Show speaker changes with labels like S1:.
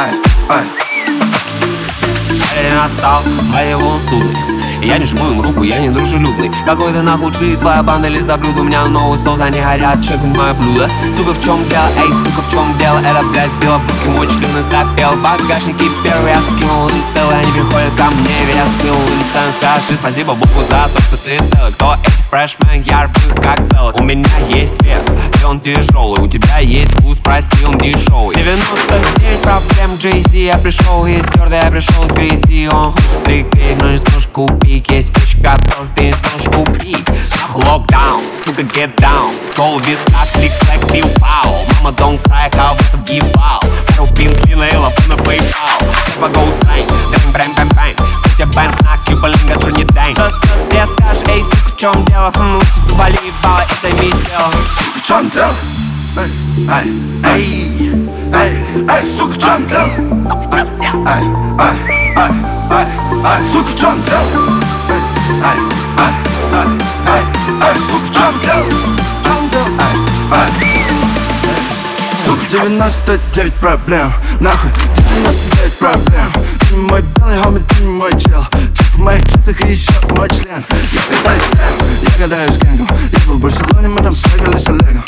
S1: ай
S2: настал моего суды я не жму им руку, я не дружелюбный Какой ты нахуй джи, твоя банда ли за блюдо У меня новый соус, они горят, чек мое блюдо. Сука, в чем дело, эй, сука, в чем дело? Это, блядь, взяла в руки мой член и запел. Багажники первый я скинул им целый Они приходят ко мне, я скинул им цен Скажи спасибо Богу за то, что ты целый. Кто фрешмен, я рву как целый. У меня есть вес, и он тяжелый У тебя есть вкус, прости, он дешевый 99 проблем, Джей Я пришел из твердой, я пришел из грязи. Он хочет стрикать, но не сможешь купить. Есть вещи, которые ты не сможешь купить. Нахуй локдаун, сука, get down. Сол виска, клик, клэк, пиу, пау. Мама, don't cry, кого это въебал. Пару пинк, лила, лила, на PayPal. Типа ghost line, дэм, брэм, бэм, бэм. Хотя бэм, снак, кюбалинга, Джонни Дайн Что ты скажешь, эй, сука, чем дело? Хм, лучше заболи ебало и займись делом
S1: Сука, в чем дело? Эй, эй, эй, эй, сука, в чем дело?
S2: Сука, в чем дело?
S1: Эй, эй, эй, эй, эй, сука, в чем дело? Ай, ай, ай, ай, ай, сука, в чем дело? В чем дело? Ай, ай Сука, 99 проблем Нахуй, 99 проблем сердце кричит мой член. Я катаюсь с я катаюсь с Я был в Барселоне, мы там свыкались с Олегом.